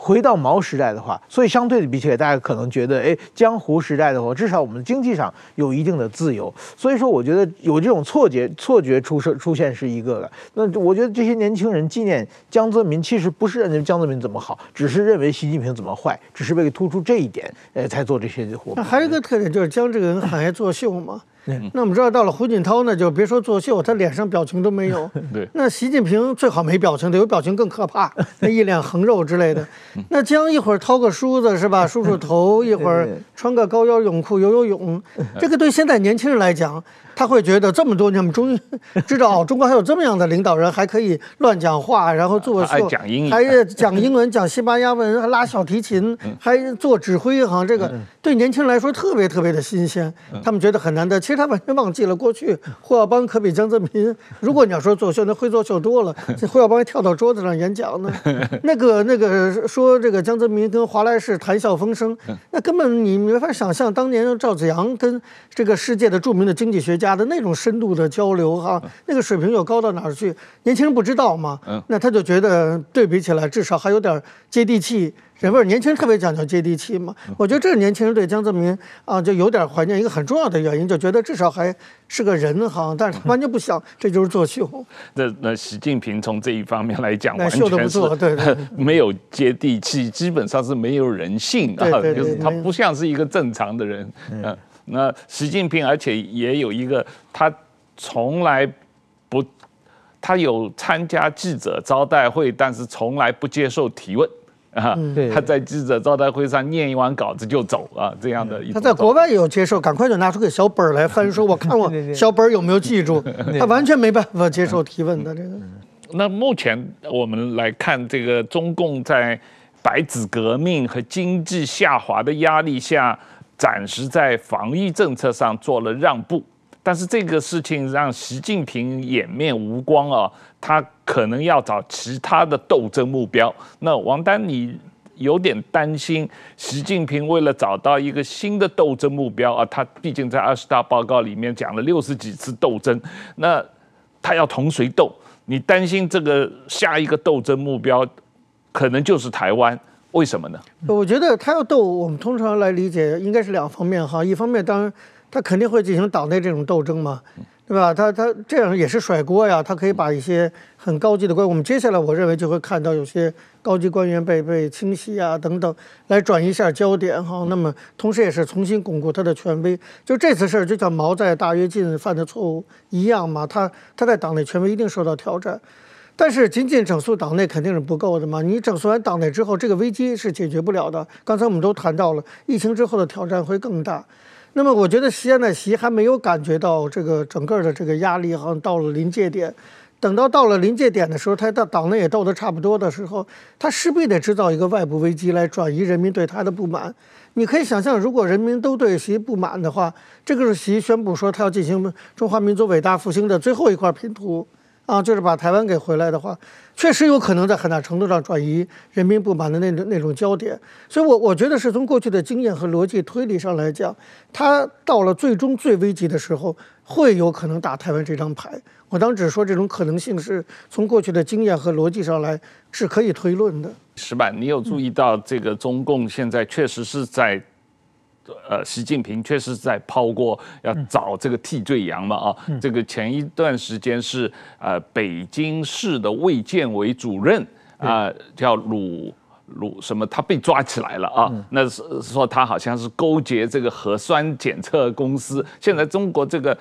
回到毛时代的话，所以相对的比起来，大家可能觉得，哎，江湖时代的话，至少我们经济上有一定的自由。所以说，我觉得有这种错觉，错觉出生出现是一个的。那我觉得这些年轻人纪念江泽民，其实不是认为江泽民怎么好，只是认为习近平怎么坏，只是为了突出这一点，呃，才做这些活。那还有一个特点就是江这个人很爱作秀嘛。嗯、那我们知道到了胡锦涛呢，就别说作秀，他脸上表情都没有。<laughs> 对。那习近平最好没表情，的有表情更可怕，<laughs> 那一脸横肉之类的。那将一会儿掏个梳子是吧，梳梳头，一会儿穿个高腰泳裤游游泳，这个对现在年轻人来讲。他会觉得这么多年，我们终于知道中国还有这么样的领导人，还可以乱讲话，然后作秀，还讲英文、讲西班牙文，还拉小提琴，还做指挥，好像这个对年轻人来说特别特别的新鲜，他们觉得很难得。其实他完全忘记了过去胡耀邦可比江泽民，如果你要说作秀，那会作秀多了。这胡耀邦还跳到桌子上演讲呢，那个那个说这个江泽民跟华莱士谈笑风生，那根本你没法想象当年赵子阳跟这个世界的著名的经济学家。的那种深度的交流哈，那个水平又高到哪儿去？年轻人不知道嘛，那他就觉得对比起来，至少还有点接地气。人味儿，年轻人特别讲究接地气嘛。我觉得这是年轻人对江泽民啊，就有点怀念。一个很重要的原因，就觉得至少还是个人哈，但是他完全不想，这就是作秀。那那习近平从这一方面来讲，完全秀的不错，对，对，<laughs> 没有接地气，基本上是没有人性啊，就是他不像是一个正常的人，嗯。那习近平，而且也有一个，他从来不，他有参加记者招待会，但是从来不接受提问啊。他在记者招待会上念完稿子就走啊，这样的。他在国外也有接受，赶快就拿出个小本儿来翻，说我看我 <laughs> 小本儿有没有记住。<laughs> 他完全没办法接受提问的这个。那目前我们来看，这个中共在白纸革命和经济下滑的压力下。暂时在防疫政策上做了让步，但是这个事情让习近平颜面无光啊，他可能要找其他的斗争目标。那王丹，你有点担心习近平为了找到一个新的斗争目标啊，他毕竟在二十大报告里面讲了六十几次斗争，那他要同谁斗？你担心这个下一个斗争目标可能就是台湾？为什么呢？我觉得他要斗，我们通常来理解应该是两方面哈。一方面，当然他肯定会进行党内这种斗争嘛，对吧？他他这样也是甩锅呀，他可以把一些很高级的官，我们接下来我认为就会看到有些高级官员被被清洗啊等等，来转移一下焦点哈。那么同时也是重新巩固他的权威。就这次事儿，就像毛在大跃进犯的错误一样嘛，他他在党内权威一定受到挑战。但是仅仅整肃党内肯定是不够的嘛？你整肃完党内之后，这个危机是解决不了的。刚才我们都谈到了，疫情之后的挑战会更大。那么我觉得现在习还没有感觉到这个整个的这个压力好像到了临界点。等到到了临界点的时候，他到党内也斗得差不多的时候，他势必得制造一个外部危机来转移人民对他的不满。你可以想象，如果人民都对习不满的话，这个是习宣布说他要进行中华民族伟大复兴的最后一块拼图。啊，就是把台湾给回来的话，确实有可能在很大程度上转移人民不满的那种那种焦点。所以我，我觉得是从过去的经验和逻辑推理上来讲，他到了最终最危急的时候，会有可能打台湾这张牌。我当时说这种可能性是从过去的经验和逻辑上来是可以推论的。石板，你有注意到这个中共现在确实是在。呃，习近平确实是在抛锅，要找这个替罪羊嘛啊，这个前一段时间是呃北京市的卫健委主任啊，叫鲁鲁什么，他被抓起来了啊，那是说他好像是勾结这个核酸检测公司，现在中国这个。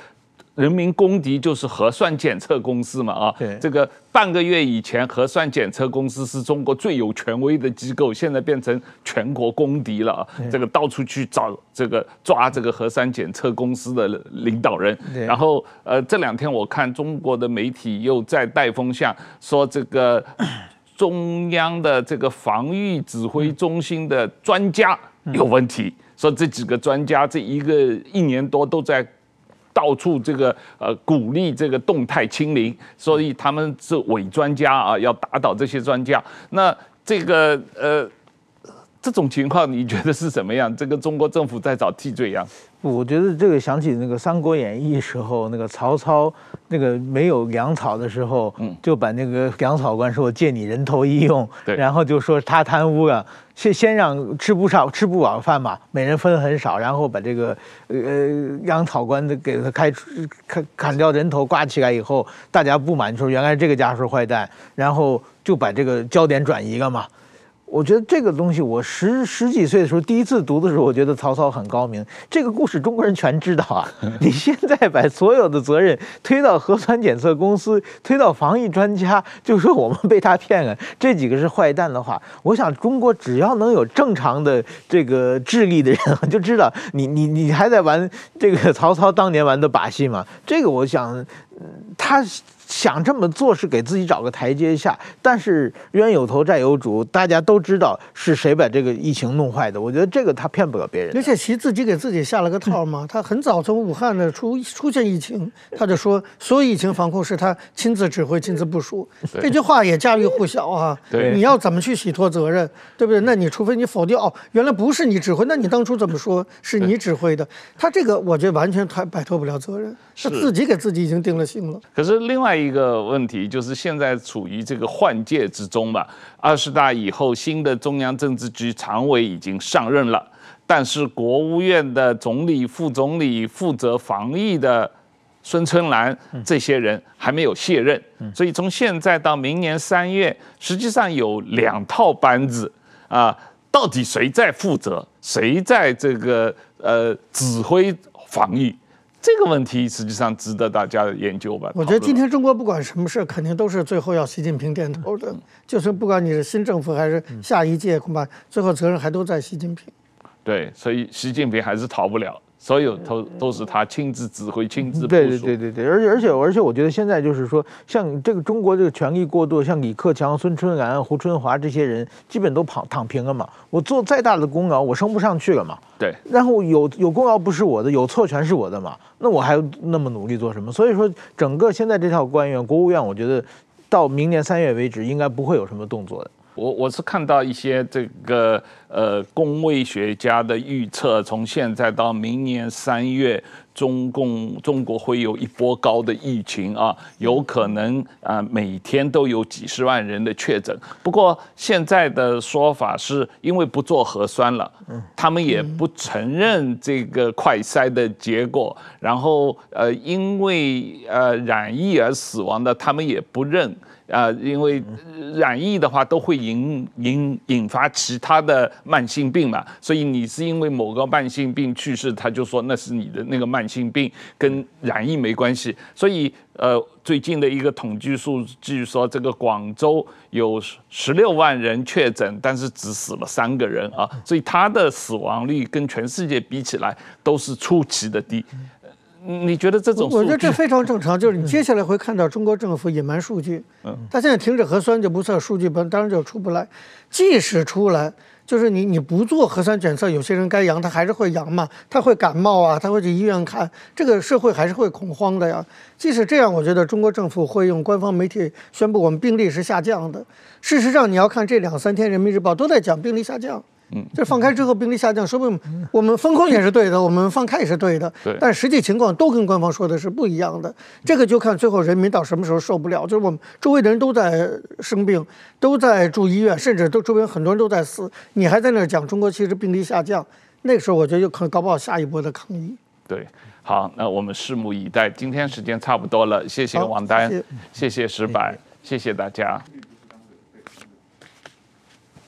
人民公敌就是核酸检测公司嘛啊，这个半个月以前核酸检测公司是中国最有权威的机构，现在变成全国公敌了啊！这个到处去找这个抓这个核酸检测公司的领导人，然后呃这两天我看中国的媒体又在带风向，说这个 <coughs> 中央的这个防御指挥中心的专家有问题，说这几个专家这一个一年多都在。到处这个呃鼓励这个动态清零，所以他们是伪专家啊，要打倒这些专家。那这个呃这种情况，你觉得是什么样？这个中国政府在找替罪羊？我觉得这个想起那个《三国演义》时候，那个曹操那个没有粮草的时候，就把那个粮草官说：“我借你人头一用。”对然后就说他贪污了，先先让吃不上吃不饱饭嘛，每人分很少，然后把这个呃粮草官的给他开砍砍掉人头挂起来以后，大家不满说原来这个家是坏蛋，然后就把这个焦点转移了嘛。我觉得这个东西，我十十几岁的时候第一次读的时候，我觉得曹操很高明。这个故事中国人全知道啊。<laughs> 你现在把所有的责任推到核酸检测公司，推到防疫专家，就说我们被他骗了，这几个是坏蛋的话，我想中国只要能有正常的这个智力的人，<laughs> 就知道你你你还在玩这个曹操当年玩的把戏吗？这个我想，他。想这么做是给自己找个台阶下，但是冤有头债有主，大家都知道是谁把这个疫情弄坏的。我觉得这个他骗不了别人。而且习自己给自己下了个套嘛，<laughs> 他很早从武汉的出出现疫情，他就说所有疫情防控是他亲自指挥、亲自部署。这句话也家喻户晓啊。对，你要怎么去洗脱责任，对不对？那你除非你否定哦，原来不是你指挥，那你当初怎么说是你指挥的？他这个我觉得完全他摆脱不了责任，是自己给自己已经定了可是另外。一个问题就是现在处于这个换届之中嘛，二十大以后，新的中央政治局常委已经上任了，但是国务院的总理、副总理负责防疫的孙春兰这些人还没有卸任，所以从现在到明年三月，实际上有两套班子啊，到底谁在负责，谁在这个呃指挥防疫？这个问题实际上值得大家研究吧。我觉得今天中国不管什么事，肯定都是最后要习近平点头的。就是不管你是新政府还是下一届，恐怕最后责任还都在习近平。对，所以习近平还是逃不了。所有都都是他亲自指挥、亲自部署。对对对对对，而且而且而且，我觉得现在就是说，像这个中国这个权力过渡，像李克强、孙春兰、胡春华这些人，基本都躺躺平了嘛。我做再大的功劳，我升不上去了嘛。对。然后有有功劳不是我的，有错全是我的嘛。那我还那么努力做什么？所以说，整个现在这套官员，国务院，我觉得到明年三月为止，应该不会有什么动作的。我我是看到一些这个呃公卫学家的预测，从现在到明年三月，中共中国会有一波高的疫情啊，有可能啊每天都有几十万人的确诊。不过现在的说法是因为不做核酸了，他们也不承认这个快筛的结果，然后呃因为呃染疫而死亡的，他们也不认。啊，因为染疫的话都会引引引发其他的慢性病嘛，所以你是因为某个慢性病去世，他就说那是你的那个慢性病跟染疫没关系。所以呃，最近的一个统计数据说，这个广州有十六万人确诊，但是只死了三个人啊，所以他的死亡率跟全世界比起来都是出奇的低。你觉得这种？我觉得这非常正常，就是你接下来会看到中国政府隐瞒数据。嗯，他现在停止核酸就不测数据，当然就出不来。即使出来，就是你你不做核酸检测，有些人该阳他还是会阳嘛，他会感冒啊，他会去医院看，这个社会还是会恐慌的呀。即使这样，我觉得中国政府会用官方媒体宣布我们病例是下降的。事实上，你要看这两三天，人民日报都在讲病例下降。嗯，这放开之后病例下降，说明我们封控也是对的，我们放开也是对的。对，但实际情况都跟官方说的是不一样的。这个就看最后人民到什么时候受不了。就是我们周围的人都在生病，都在住医院，甚至都周边很多人都在死，你还在那讲中国其实病例下降，那个时候我觉得就可能搞不好下一波的抗议。对，好，那我们拭目以待。今天时间差不多了，谢谢王丹，谢谢石柏，谢谢大家。